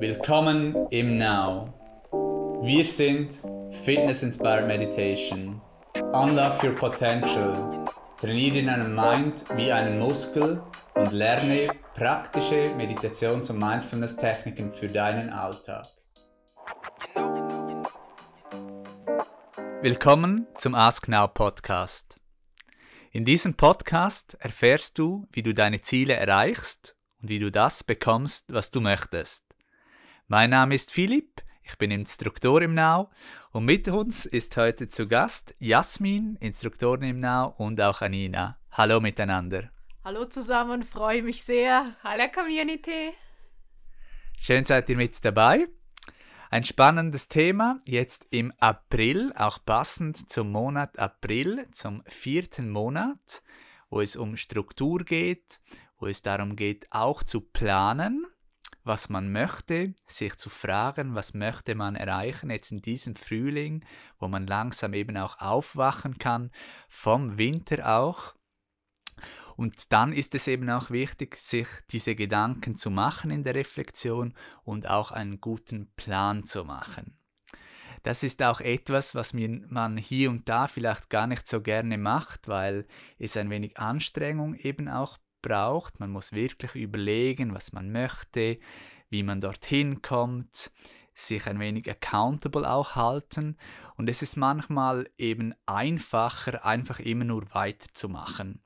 Willkommen im Now. Wir sind Fitness Inspired Meditation. Unlock your potential. Trainiere deinen Mind wie einen Muskel und lerne praktische Meditations- und Mindfulness-Techniken für deinen Alltag. Willkommen zum Ask Now Podcast. In diesem Podcast erfährst du, wie du deine Ziele erreichst und wie du das bekommst, was du möchtest. Mein Name ist Philipp, ich bin Instruktor im Now und mit uns ist heute zu Gast Jasmin, Instruktorin im Now und auch Anina. Hallo miteinander. Hallo zusammen, freue mich sehr. Hallo Community. Schön seid ihr mit dabei. Ein spannendes Thema jetzt im April, auch passend zum Monat April, zum vierten Monat, wo es um Struktur geht, wo es darum geht, auch zu planen, was man möchte, sich zu fragen, was möchte man erreichen jetzt in diesem Frühling, wo man langsam eben auch aufwachen kann, vom Winter auch und dann ist es eben auch wichtig, sich diese Gedanken zu machen in der Reflexion und auch einen guten Plan zu machen. Das ist auch etwas, was man hier und da vielleicht gar nicht so gerne macht, weil es ein wenig Anstrengung eben auch braucht. Man muss wirklich überlegen, was man möchte, wie man dorthin kommt, sich ein wenig accountable auch halten. Und es ist manchmal eben einfacher, einfach immer nur weiterzumachen.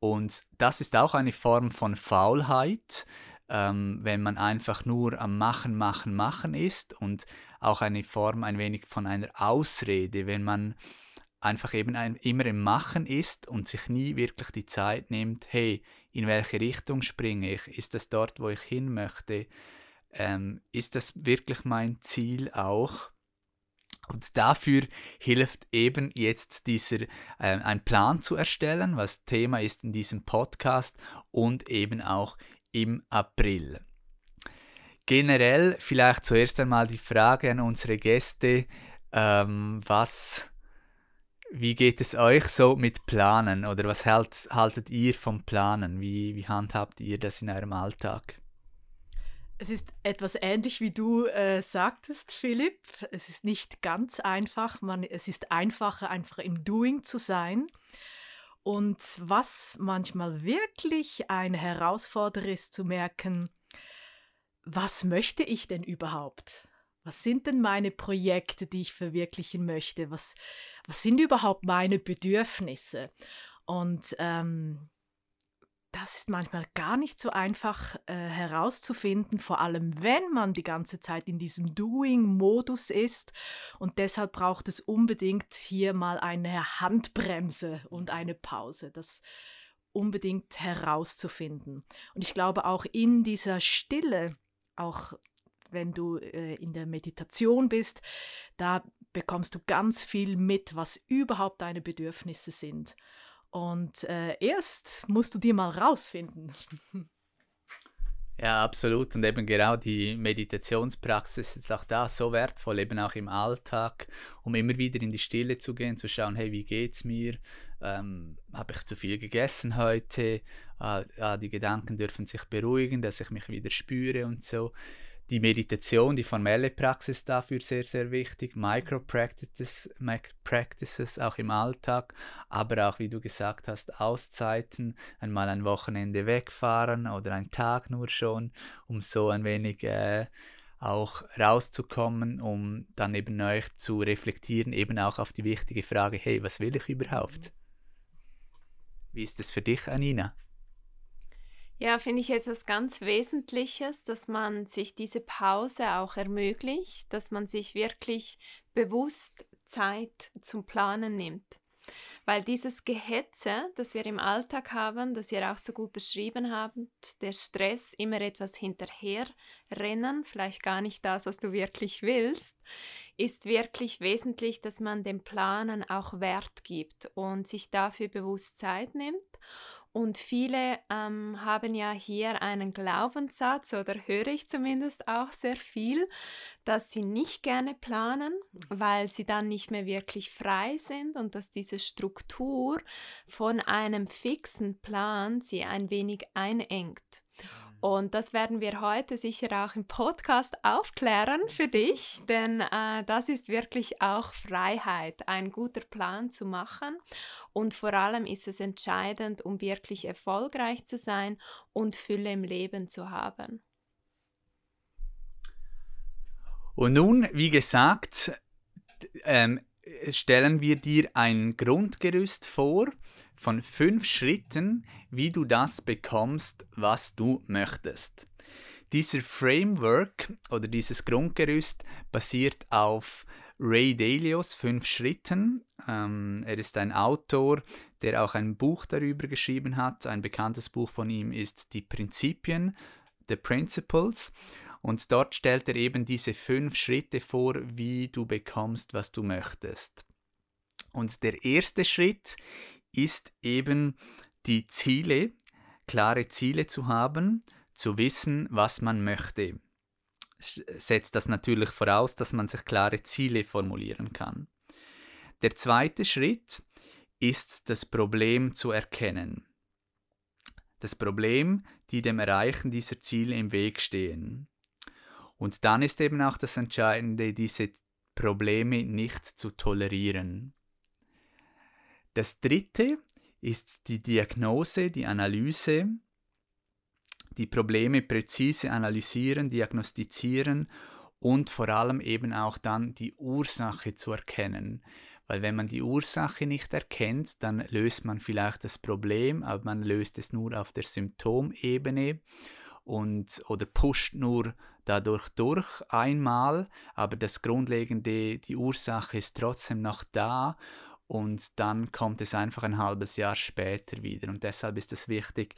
Und das ist auch eine Form von Faulheit, ähm, wenn man einfach nur am Machen, Machen, Machen ist und auch eine Form ein wenig von einer Ausrede, wenn man einfach eben ein, immer im Machen ist und sich nie wirklich die Zeit nimmt, hey, in welche Richtung springe ich? Ist das dort, wo ich hin möchte? Ähm, ist das wirklich mein Ziel auch? Und dafür hilft eben jetzt dieser, äh, ein Plan zu erstellen, was Thema ist in diesem Podcast und eben auch im April. Generell vielleicht zuerst einmal die Frage an unsere Gäste, ähm, was, wie geht es euch so mit Planen oder was halt, haltet ihr vom Planen? Wie, wie handhabt ihr das in eurem Alltag? Es ist etwas ähnlich wie du äh, sagtest, Philipp. Es ist nicht ganz einfach. Man, es ist einfacher, einfach im Doing zu sein. Und was manchmal wirklich eine Herausforderung ist, zu merken, was möchte ich denn überhaupt? Was sind denn meine Projekte, die ich verwirklichen möchte? Was, was sind überhaupt meine Bedürfnisse? Und ähm, das ist manchmal gar nicht so einfach äh, herauszufinden, vor allem wenn man die ganze Zeit in diesem Doing-Modus ist. Und deshalb braucht es unbedingt hier mal eine Handbremse und eine Pause, das unbedingt herauszufinden. Und ich glaube auch in dieser Stille, auch wenn du äh, in der Meditation bist, da bekommst du ganz viel mit, was überhaupt deine Bedürfnisse sind. Und äh, erst musst du dir mal rausfinden. Ja, absolut. Und eben genau die Meditationspraxis ist auch da so wertvoll, eben auch im Alltag, um immer wieder in die Stille zu gehen, zu schauen, hey, wie geht's mir? Ähm, Habe ich zu viel gegessen heute? Ah, ah, die Gedanken dürfen sich beruhigen, dass ich mich wieder spüre und so die Meditation, die formelle Praxis dafür sehr, sehr wichtig. Micro-Practices Practices auch im Alltag, aber auch, wie du gesagt hast, Auszeiten, einmal ein Wochenende wegfahren oder ein Tag nur schon, um so ein wenig äh, auch rauszukommen, um dann eben euch zu reflektieren, eben auch auf die wichtige Frage, hey, was will ich überhaupt? Wie ist es für dich, Anina? Ja, finde ich jetzt etwas ganz Wesentliches, dass man sich diese Pause auch ermöglicht, dass man sich wirklich bewusst Zeit zum Planen nimmt. Weil dieses Gehetze, das wir im Alltag haben, das ihr auch so gut beschrieben habt, der Stress, immer etwas hinterherrennen, vielleicht gar nicht das, was du wirklich willst, ist wirklich wesentlich, dass man dem Planen auch Wert gibt und sich dafür bewusst Zeit nimmt und viele ähm, haben ja hier einen Glaubenssatz, oder höre ich zumindest auch sehr viel, dass sie nicht gerne planen, weil sie dann nicht mehr wirklich frei sind und dass diese Struktur von einem fixen Plan sie ein wenig einengt. Und das werden wir heute sicher auch im Podcast aufklären für dich, denn äh, das ist wirklich auch Freiheit, ein guter Plan zu machen. Und vor allem ist es entscheidend, um wirklich erfolgreich zu sein und Fülle im Leben zu haben. Und nun, wie gesagt, ähm, stellen wir dir ein Grundgerüst vor von fünf Schritten, wie du das bekommst, was du möchtest. Dieser Framework oder dieses Grundgerüst basiert auf Ray Dalios fünf Schritten. Ähm, er ist ein Autor, der auch ein Buch darüber geschrieben hat. Ein bekanntes Buch von ihm ist Die Prinzipien, The Principles. Und dort stellt er eben diese fünf Schritte vor, wie du bekommst, was du möchtest. Und der erste Schritt ist eben die Ziele, klare Ziele zu haben, zu wissen, was man möchte. Setzt das natürlich voraus, dass man sich klare Ziele formulieren kann. Der zweite Schritt ist das Problem zu erkennen. Das Problem, die dem Erreichen dieser Ziele im Weg stehen. Und dann ist eben auch das Entscheidende, diese Probleme nicht zu tolerieren. Das dritte ist die Diagnose, die Analyse, die Probleme präzise analysieren, diagnostizieren und vor allem eben auch dann die Ursache zu erkennen. Weil wenn man die Ursache nicht erkennt, dann löst man vielleicht das Problem, aber man löst es nur auf der Symptomebene und oder pusht nur dadurch durch einmal, aber das Grundlegende, die Ursache ist trotzdem noch da und dann kommt es einfach ein halbes Jahr später wieder. Und deshalb ist es wichtig,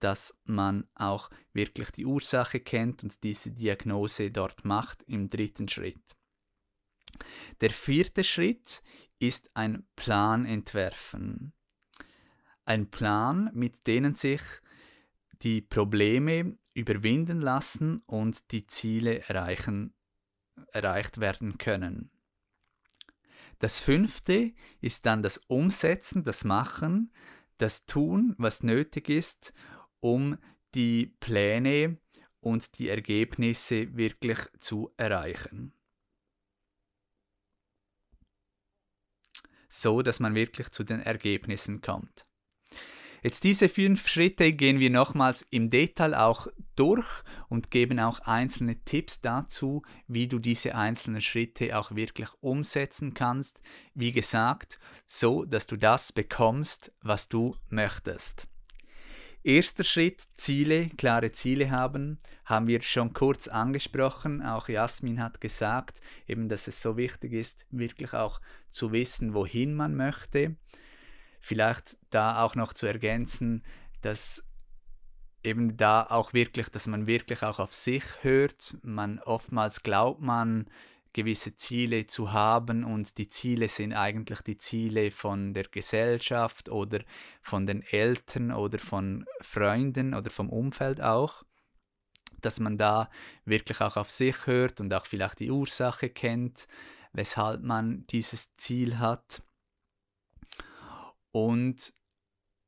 dass man auch wirklich die Ursache kennt und diese Diagnose dort macht im dritten Schritt. Der vierte Schritt ist ein Plan entwerfen. Ein Plan, mit dem sich die Probleme überwinden lassen und die Ziele erreichen, erreicht werden können. Das fünfte ist dann das Umsetzen, das Machen, das Tun, was nötig ist, um die Pläne und die Ergebnisse wirklich zu erreichen. So dass man wirklich zu den Ergebnissen kommt. Jetzt diese fünf Schritte gehen wir nochmals im Detail auch durch und geben auch einzelne Tipps dazu, wie du diese einzelnen Schritte auch wirklich umsetzen kannst. Wie gesagt, so dass du das bekommst, was du möchtest. Erster Schritt, Ziele, klare Ziele haben, haben wir schon kurz angesprochen. Auch Jasmin hat gesagt, eben, dass es so wichtig ist, wirklich auch zu wissen, wohin man möchte. Vielleicht da auch noch zu ergänzen, dass eben da auch wirklich, dass man wirklich auch auf sich hört. Man oftmals glaubt man, gewisse Ziele zu haben und die Ziele sind eigentlich die Ziele von der Gesellschaft oder von den Eltern oder von Freunden oder vom Umfeld auch, dass man da wirklich auch auf sich hört und auch vielleicht die Ursache kennt, weshalb man dieses Ziel hat und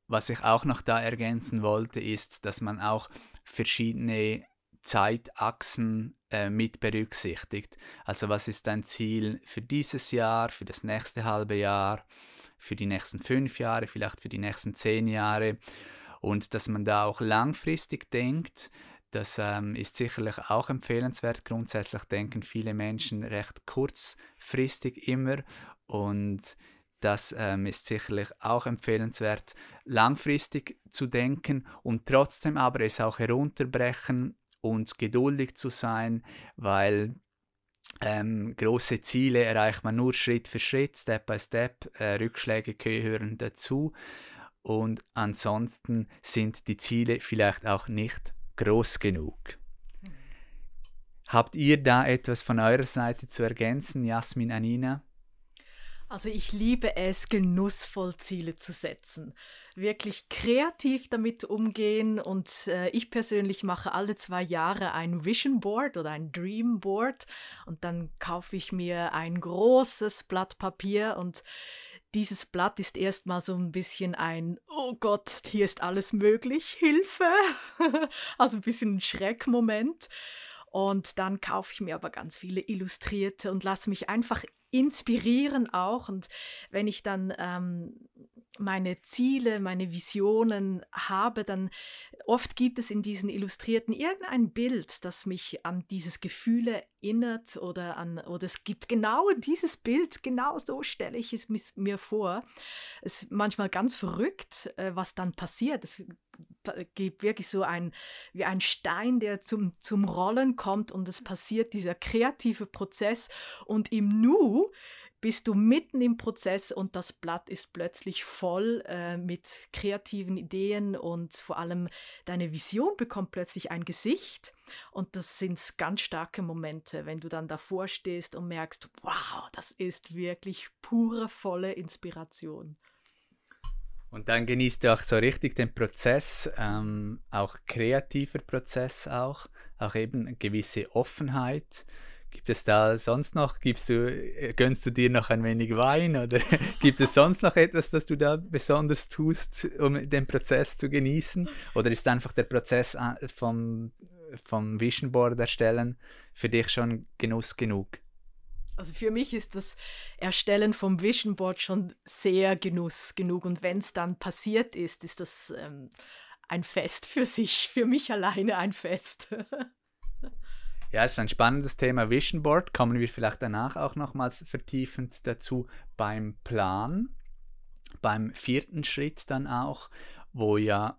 was ich auch noch da ergänzen wollte, ist, dass man auch verschiedene Zeitachsen äh, mit berücksichtigt. Also was ist dein Ziel für dieses Jahr, für das nächste halbe Jahr, für die nächsten fünf Jahre, vielleicht für die nächsten zehn Jahre. Und dass man da auch langfristig denkt, das ähm, ist sicherlich auch empfehlenswert. Grundsätzlich denken viele Menschen recht kurzfristig immer und das ähm, ist sicherlich auch empfehlenswert, langfristig zu denken und trotzdem aber es auch herunterbrechen und geduldig zu sein, weil ähm, große Ziele erreicht man nur Schritt für Schritt, Step by Step, äh, Rückschläge gehören dazu und ansonsten sind die Ziele vielleicht auch nicht groß genug. Habt ihr da etwas von eurer Seite zu ergänzen, Jasmin, Anina? Also ich liebe es, genussvoll Ziele zu setzen. Wirklich kreativ damit umgehen und äh, ich persönlich mache alle zwei Jahre ein Vision Board oder ein Dream Board und dann kaufe ich mir ein großes Blatt Papier und dieses Blatt ist erstmal so ein bisschen ein, oh Gott, hier ist alles möglich, Hilfe. also ein bisschen ein Schreckmoment. Und dann kaufe ich mir aber ganz viele Illustrierte und lasse mich einfach inspirieren auch. Und wenn ich dann ähm, meine Ziele, meine Visionen habe, dann oft gibt es in diesen Illustrierten irgendein Bild, das mich an dieses Gefühl erinnert oder an oder es gibt genau dieses Bild, genau so stelle ich es mir vor. Es ist manchmal ganz verrückt, äh, was dann passiert. Es gibt wirklich so ein wie ein Stein, der zum zum Rollen kommt und es passiert dieser kreative Prozess und im Nu bist du mitten im Prozess und das Blatt ist plötzlich voll äh, mit kreativen Ideen und vor allem deine Vision bekommt plötzlich ein Gesicht. Und das sind ganz starke Momente, wenn du dann davor stehst und merkst, wow, das ist wirklich pure, volle Inspiration. Und dann genießt du auch so richtig den Prozess, ähm, auch kreativer Prozess auch, auch eben eine gewisse Offenheit. Gibt es da sonst noch, gibst du, äh, gönnst du dir noch ein wenig Wein oder gibt es sonst noch etwas, das du da besonders tust, um den Prozess zu genießen? Oder ist einfach der Prozess äh, vom, vom Vision Board erstellen für dich schon Genuss genug? Also für mich ist das Erstellen vom Vision Board schon sehr Genuss genug und wenn es dann passiert ist, ist das ähm, ein Fest für sich, für mich alleine ein Fest. Ja, es ist ein spannendes Thema Vision Board. Kommen wir vielleicht danach auch nochmals vertiefend dazu beim Plan. Beim vierten Schritt dann auch, wo ja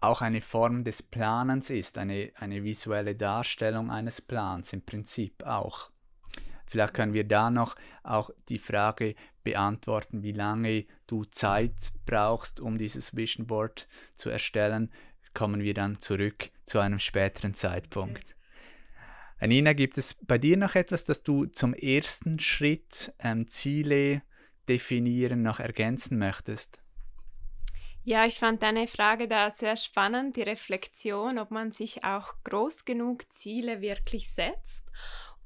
auch eine Form des Planens ist, eine, eine visuelle Darstellung eines Plans im Prinzip auch. Vielleicht können wir da noch auch die Frage beantworten, wie lange du Zeit brauchst, um dieses Vision Board zu erstellen. Kommen wir dann zurück zu einem späteren Zeitpunkt. Nina, gibt es bei dir noch etwas, das du zum ersten Schritt ähm, Ziele definieren noch ergänzen möchtest? Ja, ich fand deine Frage da sehr spannend, die Reflexion, ob man sich auch groß genug Ziele wirklich setzt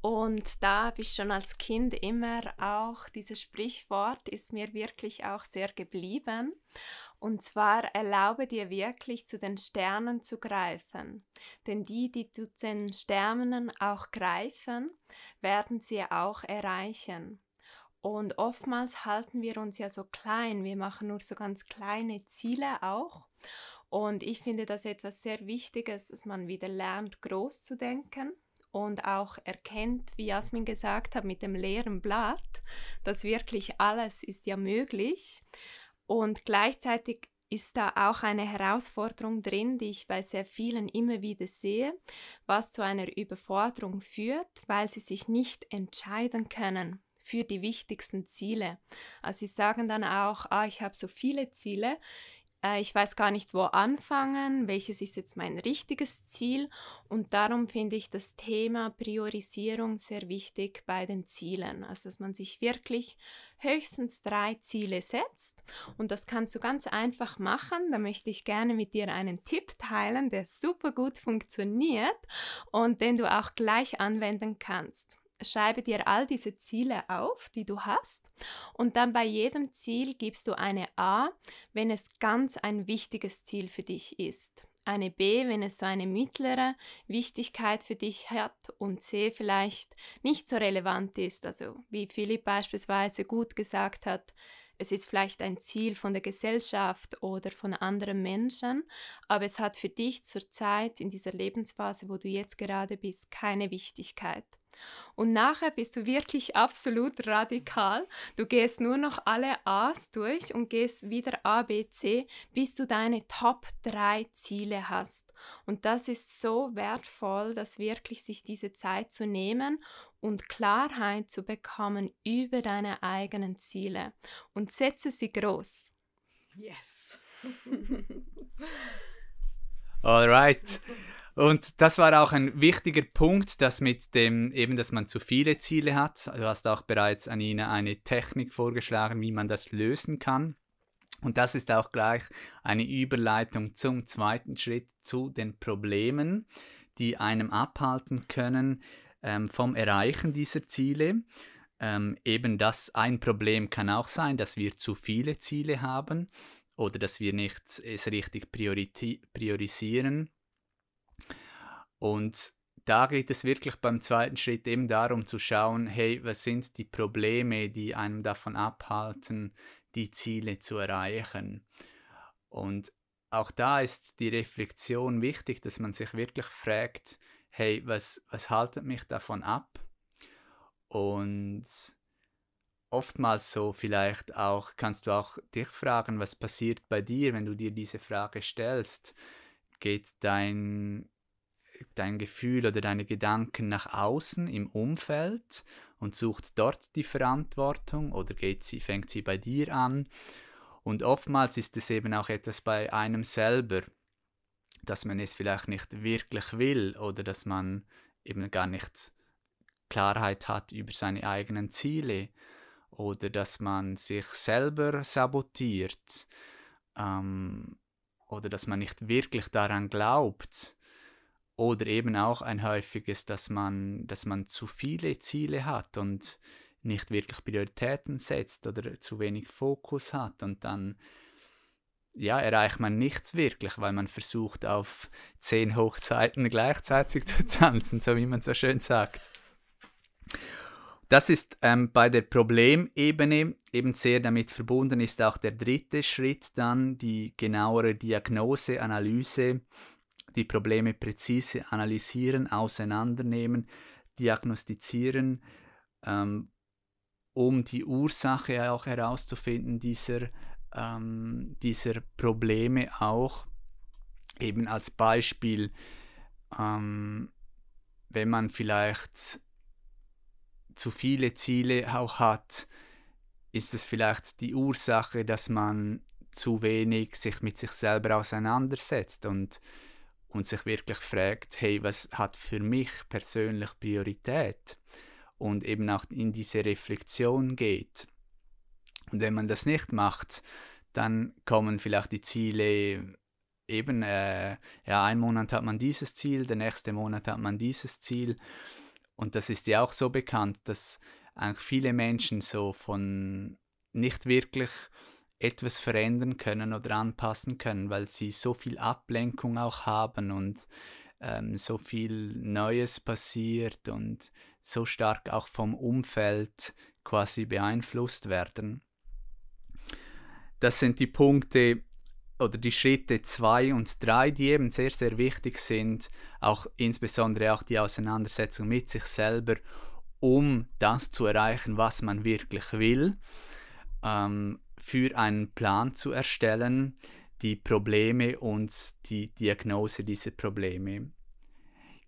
und da habe ich schon als Kind immer auch, dieses Sprichwort ist mir wirklich auch sehr geblieben. Und zwar erlaube dir wirklich zu den Sternen zu greifen. Denn die, die zu den Sternen auch greifen, werden sie auch erreichen. Und oftmals halten wir uns ja so klein. Wir machen nur so ganz kleine Ziele auch. Und ich finde das etwas sehr Wichtiges, dass man wieder lernt, groß zu denken und auch erkennt, wie Jasmin gesagt hat, mit dem leeren Blatt, dass wirklich alles ist ja möglich. Und gleichzeitig ist da auch eine Herausforderung drin, die ich bei sehr vielen immer wieder sehe, was zu einer Überforderung führt, weil sie sich nicht entscheiden können für die wichtigsten Ziele. Also sie sagen dann auch, ah, ich habe so viele Ziele, äh, ich weiß gar nicht, wo anfangen, welches ist jetzt mein richtiges Ziel. Und darum finde ich das Thema Priorisierung sehr wichtig bei den Zielen, also dass man sich wirklich höchstens drei Ziele setzt. Und das kannst du ganz einfach machen. Da möchte ich gerne mit dir einen Tipp teilen, der super gut funktioniert und den du auch gleich anwenden kannst schreibe dir all diese Ziele auf, die du hast und dann bei jedem Ziel gibst du eine A, wenn es ganz ein wichtiges Ziel für dich ist. Eine B, wenn es so eine mittlere Wichtigkeit für dich hat und C vielleicht nicht so relevant ist. Also wie Philipp beispielsweise gut gesagt hat, es ist vielleicht ein Ziel von der Gesellschaft oder von anderen Menschen, aber es hat für dich zurzeit in dieser Lebensphase, wo du jetzt gerade bist, keine Wichtigkeit. Und nachher bist du wirklich absolut radikal. Du gehst nur noch alle A's durch und gehst wieder A, B, C, bis du deine Top 3 Ziele hast. Und das ist so wertvoll, dass wirklich sich diese Zeit zu nehmen und Klarheit zu bekommen über deine eigenen Ziele. Und setze sie groß. Yes. Alright. Und das war auch ein wichtiger Punkt, dass mit dem eben, dass man zu viele Ziele hat. Du hast auch bereits Anina eine Technik vorgeschlagen, wie man das lösen kann. Und das ist auch gleich eine Überleitung zum zweiten Schritt, zu den Problemen, die einem abhalten können ähm, vom Erreichen dieser Ziele. Ähm, eben das ein Problem kann auch sein, dass wir zu viele Ziele haben oder dass wir nicht es richtig priorisieren. Und da geht es wirklich beim zweiten Schritt eben darum zu schauen, hey, was sind die Probleme, die einem davon abhalten, die Ziele zu erreichen. Und auch da ist die Reflexion wichtig, dass man sich wirklich fragt, hey, was, was haltet mich davon ab? Und oftmals so vielleicht auch, kannst du auch dich fragen, was passiert bei dir, wenn du dir diese Frage stellst? Geht dein, dein Gefühl oder deine Gedanken nach außen im Umfeld und sucht dort die Verantwortung oder geht sie, fängt sie bei dir an? Und oftmals ist es eben auch etwas bei einem selber, dass man es vielleicht nicht wirklich will oder dass man eben gar nicht Klarheit hat über seine eigenen Ziele oder dass man sich selber sabotiert ähm, oder dass man nicht wirklich daran glaubt oder eben auch ein häufiges, dass man, dass man zu viele Ziele hat und nicht wirklich Prioritäten setzt oder zu wenig Fokus hat und dann ja, erreicht man nichts wirklich, weil man versucht, auf zehn Hochzeiten gleichzeitig zu tanzen, so wie man so schön sagt. Das ist ähm, bei der Problemebene eben sehr damit verbunden, ist auch der dritte Schritt dann die genauere Diagnose, Analyse, die Probleme präzise analysieren, auseinandernehmen, diagnostizieren, ähm, um die Ursache auch herauszufinden dieser, ähm, dieser Probleme auch. Eben als Beispiel, ähm, wenn man vielleicht zu viele Ziele auch hat, ist es vielleicht die Ursache, dass man zu wenig sich mit sich selber auseinandersetzt und, und sich wirklich fragt, hey, was hat für mich persönlich Priorität? Und eben auch in diese Reflexion geht. Und wenn man das nicht macht, dann kommen vielleicht die Ziele eben, äh, ja, ein Monat hat man dieses Ziel, der nächste Monat hat man dieses Ziel und das ist ja auch so bekannt, dass eigentlich viele Menschen so von nicht wirklich etwas verändern können oder anpassen können, weil sie so viel Ablenkung auch haben und ähm, so viel Neues passiert und so stark auch vom Umfeld quasi beeinflusst werden. Das sind die Punkte, oder die Schritte 2 und 3, die eben sehr, sehr wichtig sind, auch insbesondere auch die Auseinandersetzung mit sich selber, um das zu erreichen, was man wirklich will, ähm, für einen Plan zu erstellen, die Probleme und die Diagnose dieser Probleme.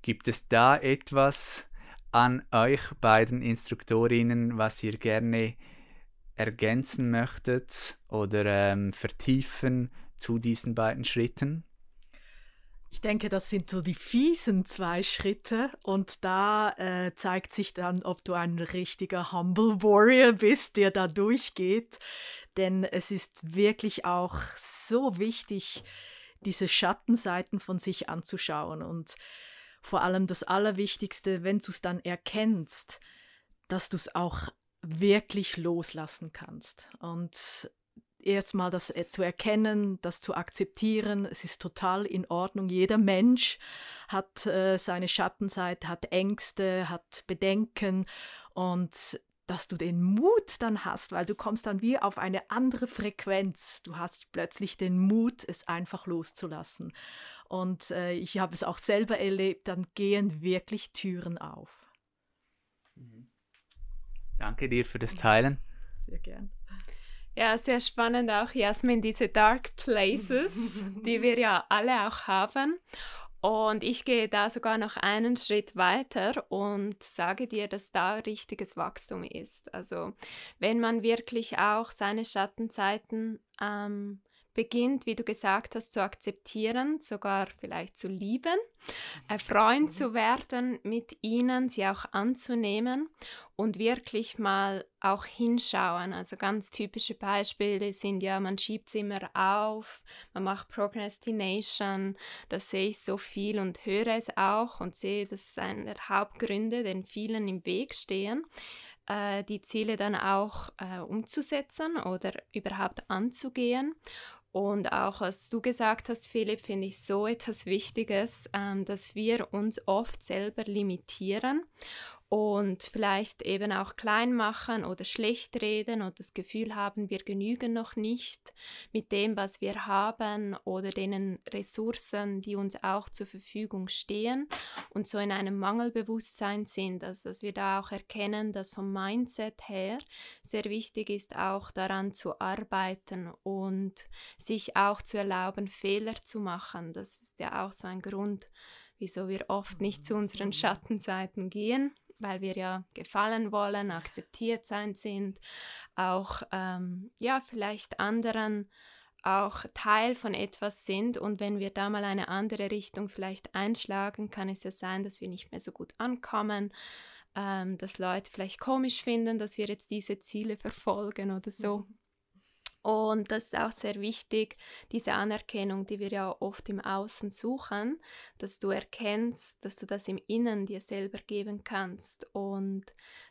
Gibt es da etwas an euch beiden Instruktorinnen, was ihr gerne ergänzen möchtet oder ähm, vertiefen zu diesen beiden Schritten? Ich denke, das sind so die fiesen zwei Schritte und da äh, zeigt sich dann, ob du ein richtiger Humble Warrior bist, der da durchgeht. Denn es ist wirklich auch so wichtig, diese Schattenseiten von sich anzuschauen und vor allem das Allerwichtigste, wenn du es dann erkennst, dass du es auch wirklich loslassen kannst. Und erstmal das äh, zu erkennen, das zu akzeptieren. Es ist total in Ordnung. Jeder Mensch hat äh, seine Schattenseite, hat Ängste, hat Bedenken und dass du den Mut dann hast, weil du kommst dann wie auf eine andere Frequenz. Du hast plötzlich den Mut, es einfach loszulassen. Und äh, ich habe es auch selber erlebt, dann gehen wirklich Türen auf. Mhm. Danke dir für das Teilen. Sehr gern. Ja, sehr spannend auch, Jasmin, diese Dark Places, die wir ja alle auch haben. Und ich gehe da sogar noch einen Schritt weiter und sage dir, dass da richtiges Wachstum ist. Also wenn man wirklich auch seine Schattenzeiten ähm, beginnt, wie du gesagt hast, zu akzeptieren, sogar vielleicht zu lieben, ein Freund mhm. zu werden mit ihnen, sie auch anzunehmen und wirklich mal auch hinschauen. Also ganz typische Beispiele sind ja, man schiebt es immer auf, man macht Procrastination, das sehe ich so viel und höre es auch und sehe, das ist einer der Hauptgründe, den vielen im Weg stehen äh, die Ziele dann auch äh, umzusetzen oder überhaupt anzugehen. Und auch was du gesagt hast, Philipp, finde ich so etwas Wichtiges, ähm, dass wir uns oft selber limitieren und vielleicht eben auch klein machen oder schlecht reden und das Gefühl haben, wir genügen noch nicht mit dem, was wir haben oder den Ressourcen, die uns auch zur Verfügung stehen und so in einem Mangelbewusstsein sind, also dass wir da auch erkennen, dass vom Mindset her sehr wichtig ist, auch daran zu arbeiten und sich auch zu erlauben, Fehler zu machen. Das ist ja auch so ein Grund, wieso wir oft nicht zu unseren Schattenseiten gehen weil wir ja gefallen wollen, akzeptiert sein sind, auch ähm, ja vielleicht anderen auch Teil von etwas sind und wenn wir da mal eine andere Richtung vielleicht einschlagen, kann es ja sein, dass wir nicht mehr so gut ankommen, ähm, dass Leute vielleicht komisch finden, dass wir jetzt diese Ziele verfolgen oder so. Mhm. Und das ist auch sehr wichtig, diese Anerkennung, die wir ja oft im Außen suchen, dass du erkennst, dass du das im Innen dir selber geben kannst. Und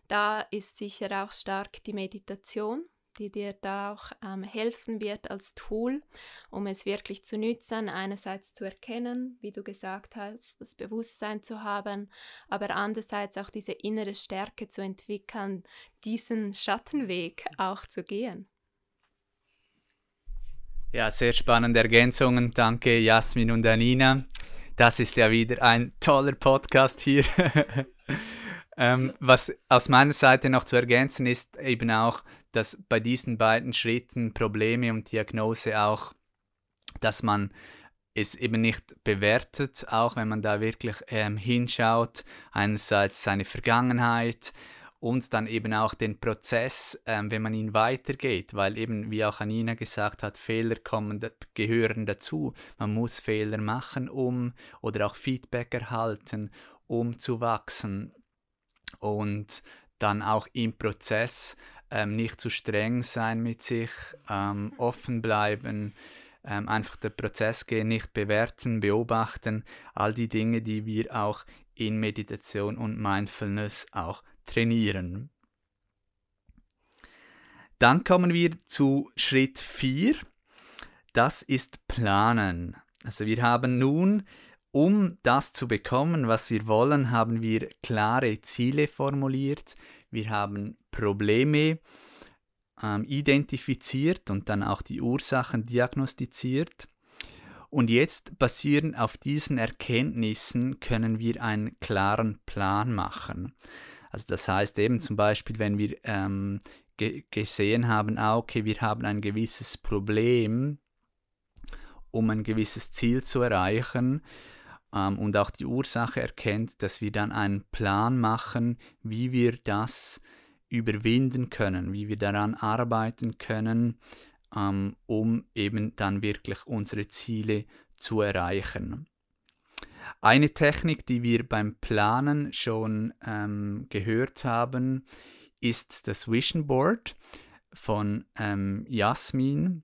da ist sicher auch stark die Meditation, die dir da auch ähm, helfen wird als Tool, um es wirklich zu nützen, einerseits zu erkennen, wie du gesagt hast, das Bewusstsein zu haben, aber andererseits auch diese innere Stärke zu entwickeln, diesen Schattenweg auch zu gehen. Ja, sehr spannende Ergänzungen. Danke, Jasmin und Anina. Das ist ja wieder ein toller Podcast hier. ähm, was aus meiner Seite noch zu ergänzen ist, eben auch, dass bei diesen beiden Schritten Probleme und Diagnose auch, dass man es eben nicht bewertet, auch wenn man da wirklich ähm, hinschaut, einerseits seine Vergangenheit, und dann eben auch den Prozess, ähm, wenn man ihn weitergeht, weil eben, wie auch Anina gesagt hat, Fehler kommen, gehören dazu. Man muss Fehler machen, um oder auch Feedback erhalten, um zu wachsen und dann auch im Prozess ähm, nicht zu streng sein mit sich, ähm, offen bleiben, ähm, einfach den Prozess gehen, nicht bewerten, beobachten, all die Dinge, die wir auch in Meditation und Mindfulness auch trainieren. Dann kommen wir zu Schritt 4. Das ist Planen. Also wir haben nun, um das zu bekommen, was wir wollen, haben wir klare Ziele formuliert. Wir haben Probleme ähm, identifiziert und dann auch die Ursachen diagnostiziert. Und jetzt basierend auf diesen Erkenntnissen können wir einen klaren Plan machen. Also das heißt eben zum Beispiel, wenn wir ähm, ge gesehen haben, ah, okay, wir haben ein gewisses Problem, um ein gewisses Ziel zu erreichen ähm, und auch die Ursache erkennt, dass wir dann einen Plan machen, wie wir das überwinden können, wie wir daran arbeiten können, ähm, um eben dann wirklich unsere Ziele zu erreichen. Eine Technik, die wir beim Planen schon ähm, gehört haben, ist das Vision Board von ähm, Jasmin,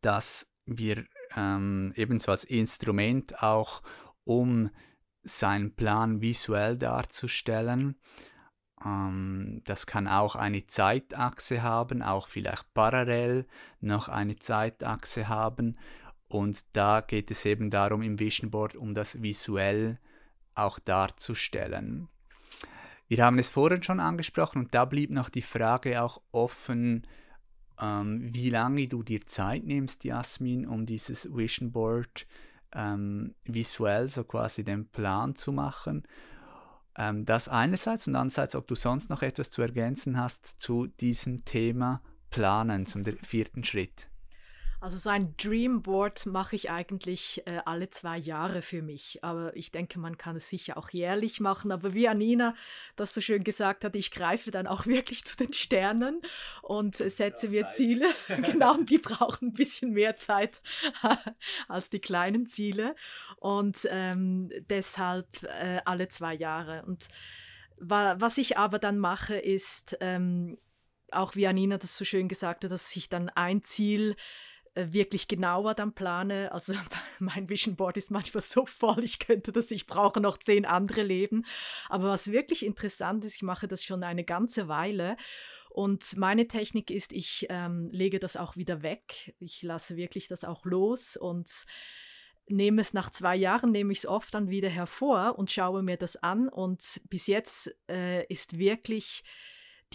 das wir ähm, ebenso als Instrument auch, um seinen Plan visuell darzustellen. Ähm, das kann auch eine Zeitachse haben, auch vielleicht parallel noch eine Zeitachse haben und da geht es eben darum im Vision Board, um das visuell auch darzustellen. Wir haben es vorhin schon angesprochen und da blieb noch die Frage auch offen, ähm, wie lange du dir Zeit nimmst, Jasmin, um dieses Vision Board ähm, visuell, so quasi den Plan zu machen. Ähm, das einerseits und andererseits, ob du sonst noch etwas zu ergänzen hast zu diesem Thema Planen, zum vierten Schritt. Also so ein Dreamboard mache ich eigentlich äh, alle zwei Jahre für mich. Aber ich denke, man kann es sicher auch jährlich machen. Aber wie Anina das so schön gesagt hat, ich greife dann auch wirklich zu den Sternen und äh, setze mir Ziele. genau, die brauchen ein bisschen mehr Zeit als die kleinen Ziele. Und ähm, deshalb äh, alle zwei Jahre. Und wa was ich aber dann mache, ist... Ähm, auch wie Anina das so schön gesagt hat, dass ich dann ein Ziel wirklich genauer dann plane. Also mein Vision Board ist manchmal so voll, ich könnte das, ich brauche noch zehn andere Leben. Aber was wirklich interessant ist, ich mache das schon eine ganze Weile. Und meine Technik ist, ich ähm, lege das auch wieder weg. Ich lasse wirklich das auch los und nehme es nach zwei Jahren, nehme ich es oft dann wieder hervor und schaue mir das an. Und bis jetzt äh, ist wirklich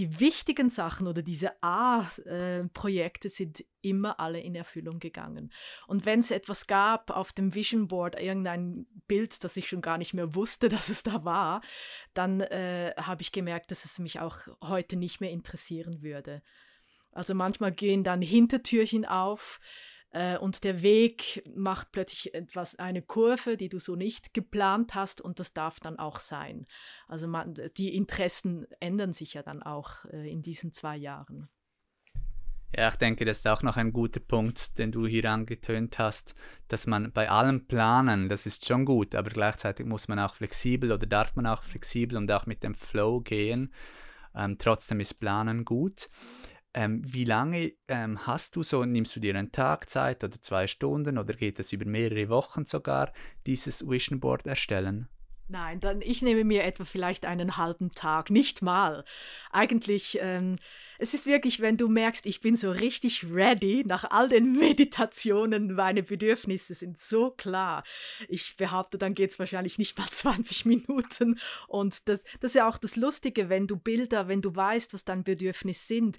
die wichtigen Sachen oder diese A-Projekte sind immer alle in Erfüllung gegangen. Und wenn es etwas gab auf dem Vision Board, irgendein Bild, das ich schon gar nicht mehr wusste, dass es da war, dann äh, habe ich gemerkt, dass es mich auch heute nicht mehr interessieren würde. Also manchmal gehen dann Hintertürchen auf, äh, und der Weg macht plötzlich etwas, eine Kurve, die du so nicht geplant hast und das darf dann auch sein. Also man, die Interessen ändern sich ja dann auch äh, in diesen zwei Jahren. Ja, ich denke, das ist auch noch ein guter Punkt, den du hier angetönt hast, dass man bei allem planen, das ist schon gut, aber gleichzeitig muss man auch flexibel oder darf man auch flexibel und auch mit dem Flow gehen. Ähm, trotzdem ist Planen gut. Ähm, wie lange ähm, hast du so, nimmst du dir einen Tag Zeit oder zwei Stunden oder geht es über mehrere Wochen sogar, dieses Vision Board erstellen? Nein, dann ich nehme mir etwa vielleicht einen halben Tag, nicht mal. Eigentlich, ähm, es ist wirklich, wenn du merkst, ich bin so richtig ready nach all den Meditationen, meine Bedürfnisse sind so klar. Ich behaupte, dann geht es wahrscheinlich nicht mal 20 Minuten. Und das, das ist ja auch das Lustige, wenn du Bilder, wenn du weißt, was deine Bedürfnisse sind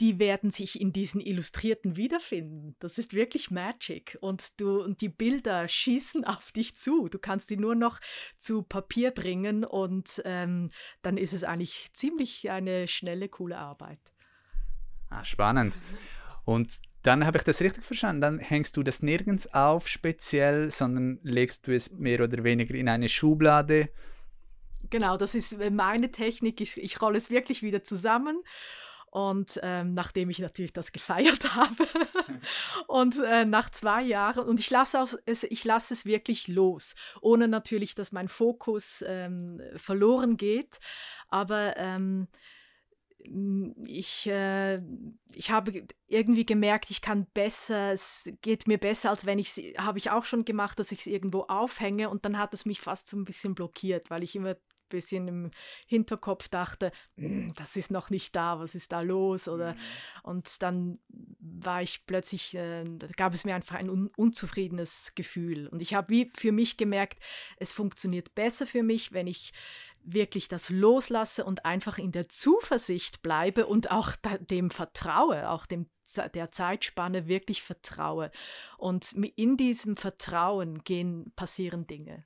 die werden sich in diesen Illustrierten wiederfinden. Das ist wirklich Magic. Und, du, und die Bilder schießen auf dich zu. Du kannst die nur noch zu Papier bringen und ähm, dann ist es eigentlich ziemlich eine schnelle, coole Arbeit. Ah, spannend. Und dann habe ich das richtig verstanden. Dann hängst du das nirgends auf speziell, sondern legst du es mehr oder weniger in eine Schublade. Genau, das ist meine Technik. Ich, ich rolle es wirklich wieder zusammen und ähm, nachdem ich natürlich das gefeiert habe. und äh, nach zwei Jahren, und ich lasse es, ich es wirklich los, ohne natürlich, dass mein Fokus ähm, verloren geht. Aber ähm, ich, äh, ich habe irgendwie gemerkt, ich kann besser, es geht mir besser, als wenn ich es, habe ich auch schon gemacht, dass ich es irgendwo aufhänge und dann hat es mich fast so ein bisschen blockiert, weil ich immer bisschen im Hinterkopf dachte, hm, das ist noch nicht da, was ist da los? Oder mhm. und dann war ich plötzlich, äh, gab es mir einfach ein un unzufriedenes Gefühl. Und ich habe wie für mich gemerkt, es funktioniert besser für mich, wenn ich wirklich das loslasse und einfach in der Zuversicht bleibe und auch dem vertraue, auch dem der Zeitspanne wirklich vertraue. Und in diesem Vertrauen gehen, passieren Dinge.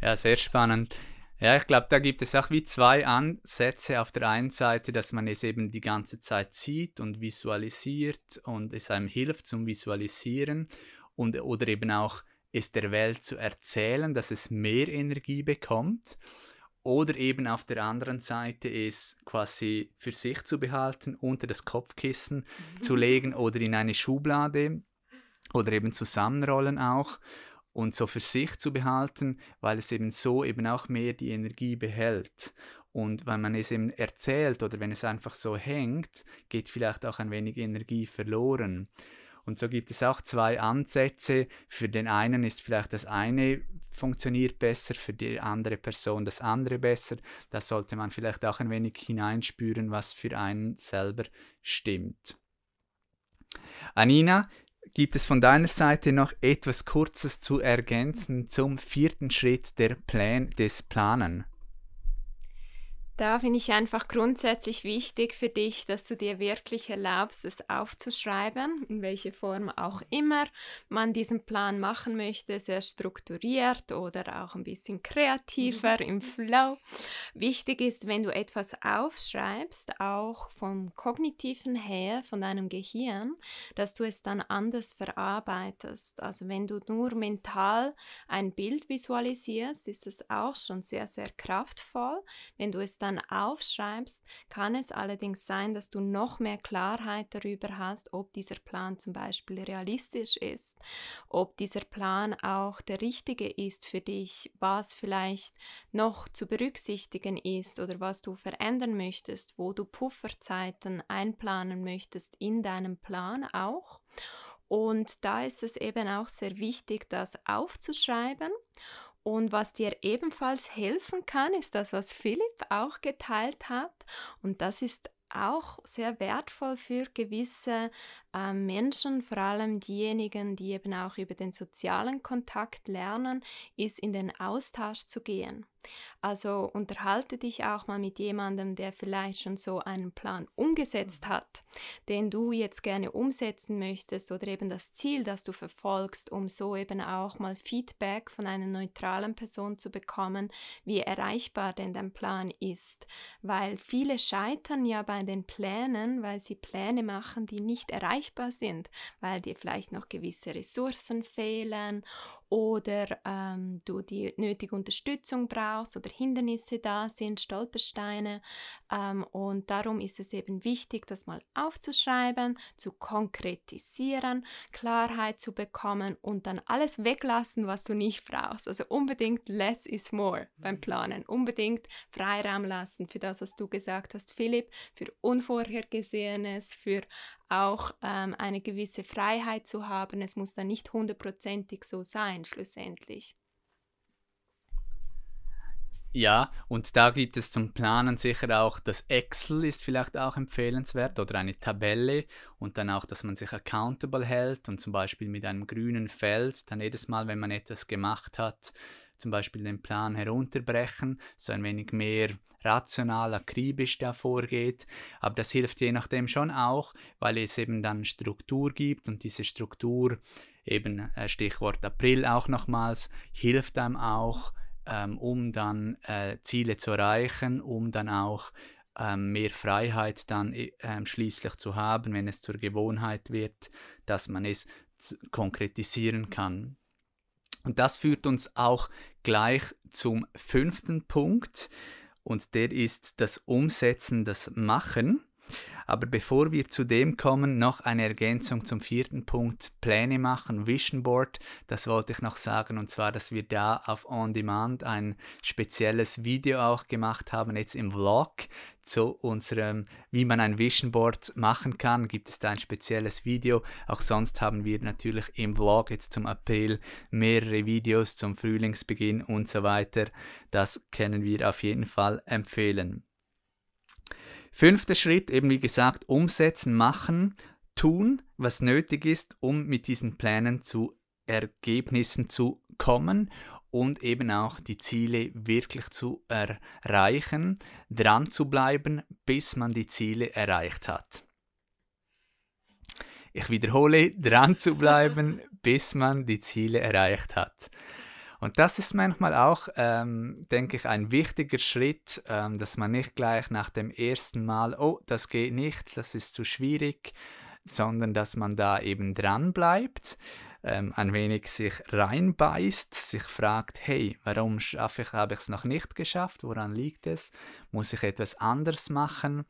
Ja, sehr spannend. Ja, ich glaube, da gibt es auch wie zwei Ansätze. Auf der einen Seite, dass man es eben die ganze Zeit sieht und visualisiert und es einem hilft zum Visualisieren und, oder eben auch es der Welt zu erzählen, dass es mehr Energie bekommt. Oder eben auf der anderen Seite es quasi für sich zu behalten, unter das Kopfkissen mhm. zu legen oder in eine Schublade oder eben zusammenrollen auch und so für sich zu behalten, weil es eben so eben auch mehr die Energie behält. Und wenn man es eben erzählt oder wenn es einfach so hängt, geht vielleicht auch ein wenig Energie verloren. Und so gibt es auch zwei Ansätze. Für den einen ist vielleicht das eine funktioniert besser, für die andere Person das andere besser. Da sollte man vielleicht auch ein wenig hineinspüren, was für einen selber stimmt. Anina, Gibt es von deiner Seite noch etwas Kurzes zu ergänzen zum vierten Schritt der Plan des Planen? Da finde ich einfach grundsätzlich wichtig für dich, dass du dir wirklich erlaubst, es aufzuschreiben, in welche Form auch immer man diesen Plan machen möchte, sehr strukturiert oder auch ein bisschen kreativer im Flow. Wichtig ist, wenn du etwas aufschreibst, auch vom kognitiven her, von deinem Gehirn, dass du es dann anders verarbeitest. Also wenn du nur mental ein Bild visualisierst, ist es auch schon sehr, sehr kraftvoll. Wenn du es dann dann aufschreibst, kann es allerdings sein, dass du noch mehr Klarheit darüber hast, ob dieser Plan zum Beispiel realistisch ist, ob dieser Plan auch der richtige ist für dich, was vielleicht noch zu berücksichtigen ist oder was du verändern möchtest, wo du Pufferzeiten einplanen möchtest in deinem Plan auch. Und da ist es eben auch sehr wichtig, das aufzuschreiben. Und was dir ebenfalls helfen kann, ist das, was Philipp auch geteilt hat. Und das ist auch sehr wertvoll für gewisse äh, Menschen, vor allem diejenigen, die eben auch über den sozialen Kontakt lernen, ist in den Austausch zu gehen. Also unterhalte dich auch mal mit jemandem, der vielleicht schon so einen Plan umgesetzt hat, den du jetzt gerne umsetzen möchtest oder eben das Ziel, das du verfolgst, um so eben auch mal Feedback von einer neutralen Person zu bekommen, wie erreichbar denn dein Plan ist. Weil viele scheitern ja bei den Plänen, weil sie Pläne machen, die nicht erreichbar sind, weil dir vielleicht noch gewisse Ressourcen fehlen oder ähm, du die nötige Unterstützung brauchst oder Hindernisse da sind, Stolpersteine. Ähm, und darum ist es eben wichtig, das mal aufzuschreiben, zu konkretisieren, Klarheit zu bekommen und dann alles weglassen, was du nicht brauchst. Also unbedingt less is more beim mhm. Planen. Unbedingt Freiraum lassen für das, was du gesagt hast, Philipp, für Unvorhergesehenes, für auch ähm, eine gewisse Freiheit zu haben. Es muss dann nicht hundertprozentig so sein, schlussendlich. Ja, und da gibt es zum Planen sicher auch das Excel ist vielleicht auch empfehlenswert oder eine Tabelle und dann auch, dass man sich accountable hält und zum Beispiel mit einem grünen Feld dann jedes Mal, wenn man etwas gemacht hat, zum Beispiel den Plan herunterbrechen, so ein wenig mehr rational, akribisch da vorgeht. Aber das hilft je nachdem schon auch, weil es eben dann Struktur gibt und diese Struktur, eben äh, Stichwort April auch nochmals, hilft einem auch, ähm, um dann äh, Ziele zu erreichen, um dann auch ähm, mehr Freiheit dann äh, schließlich zu haben, wenn es zur Gewohnheit wird, dass man es konkretisieren kann. Und das führt uns auch gleich zum fünften Punkt und der ist das Umsetzen, das Machen. Aber bevor wir zu dem kommen, noch eine Ergänzung zum vierten Punkt, Pläne machen, Vision Board. Das wollte ich noch sagen und zwar, dass wir da auf On Demand ein spezielles Video auch gemacht haben, jetzt im Vlog zu unserem, wie man ein Vision Board machen kann, gibt es da ein spezielles Video. Auch sonst haben wir natürlich im Vlog jetzt zum April mehrere Videos zum Frühlingsbeginn und so weiter. Das können wir auf jeden Fall empfehlen. Fünfter Schritt, eben wie gesagt, umsetzen, machen, tun, was nötig ist, um mit diesen Plänen zu Ergebnissen zu kommen und eben auch die Ziele wirklich zu erreichen, dran zu bleiben, bis man die Ziele erreicht hat. Ich wiederhole, dran zu bleiben, bis man die Ziele erreicht hat. Und das ist manchmal auch, ähm, denke ich, ein wichtiger Schritt, ähm, dass man nicht gleich nach dem ersten Mal, oh, das geht nicht, das ist zu schwierig, sondern dass man da eben dran bleibt, ähm, ein wenig sich reinbeißt, sich fragt, hey, warum schaffe ich, habe ich es noch nicht geschafft, woran liegt es, muss ich etwas anders machen?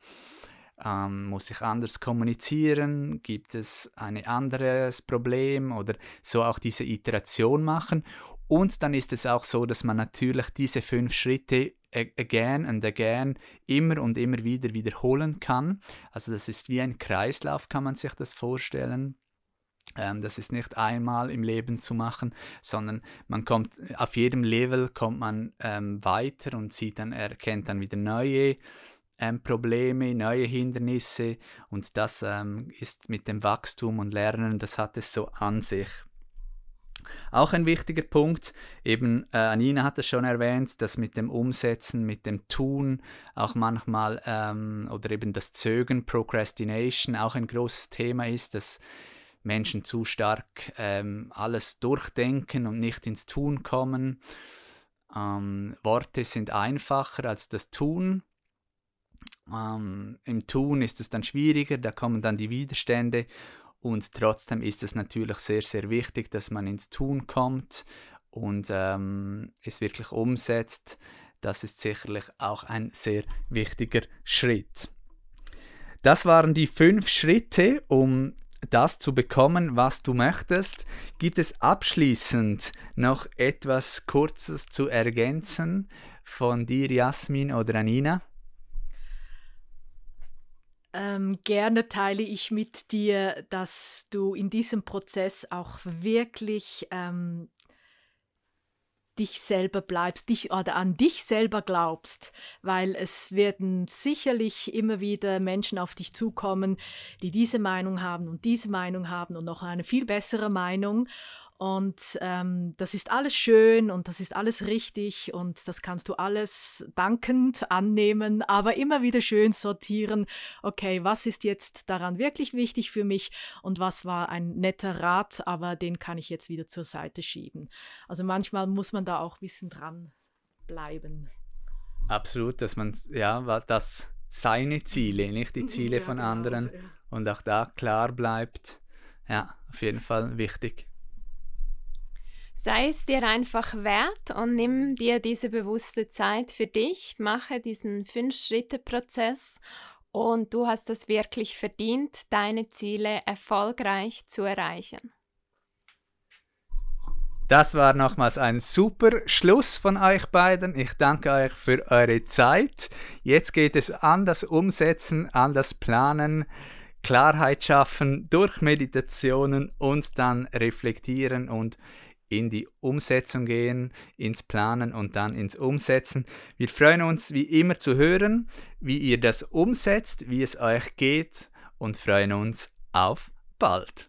Ähm, muss ich anders kommunizieren? Gibt es ein anderes Problem? Oder so auch diese Iteration machen und dann ist es auch so, dass man natürlich diese fünf Schritte again and again immer und immer wieder wiederholen kann. Also das ist wie ein Kreislauf, kann man sich das vorstellen. Ähm, das ist nicht einmal im Leben zu machen, sondern man kommt auf jedem Level kommt man ähm, weiter und sieht dann, erkennt dann wieder neue ähm, Probleme, neue Hindernisse und das ähm, ist mit dem Wachstum und Lernen, das hat es so an sich. Auch ein wichtiger Punkt, eben äh, Anina hat es schon erwähnt, dass mit dem Umsetzen, mit dem Tun auch manchmal ähm, oder eben das Zögern, Procrastination auch ein großes Thema ist, dass Menschen zu stark ähm, alles durchdenken und nicht ins Tun kommen. Ähm, Worte sind einfacher als das Tun. Ähm, Im Tun ist es dann schwieriger, da kommen dann die Widerstände und trotzdem ist es natürlich sehr, sehr wichtig, dass man ins Tun kommt und ähm, es wirklich umsetzt. Das ist sicherlich auch ein sehr wichtiger Schritt. Das waren die fünf Schritte, um das zu bekommen, was du möchtest. Gibt es abschließend noch etwas Kurzes zu ergänzen von dir, Jasmin oder Anina? Ähm, gerne teile ich mit dir, dass du in diesem Prozess auch wirklich ähm, dich selber bleibst, dich oder an dich selber glaubst, weil es werden sicherlich immer wieder Menschen auf dich zukommen, die diese Meinung haben und diese Meinung haben und noch eine viel bessere Meinung und ähm, das ist alles schön und das ist alles richtig und das kannst du alles dankend annehmen, aber immer wieder schön sortieren. Okay, was ist jetzt daran wirklich wichtig für mich und was war ein netter Rat, aber den kann ich jetzt wieder zur Seite schieben. Also manchmal muss man da auch ein bisschen dran bleiben. Absolut, dass man, ja, das seine Ziele, nicht die Ziele ja, von genau, anderen ja. und auch da klar bleibt. Ja, auf jeden Fall wichtig. Sei es dir einfach wert und nimm dir diese bewusste Zeit für dich, mache diesen Fünf-Schritte-Prozess und du hast es wirklich verdient, deine Ziele erfolgreich zu erreichen. Das war nochmals ein super Schluss von euch beiden. Ich danke euch für eure Zeit. Jetzt geht es an das Umsetzen, an das Planen, Klarheit schaffen durch Meditationen und dann reflektieren und in die Umsetzung gehen, ins Planen und dann ins Umsetzen. Wir freuen uns wie immer zu hören, wie ihr das umsetzt, wie es euch geht und freuen uns auf bald.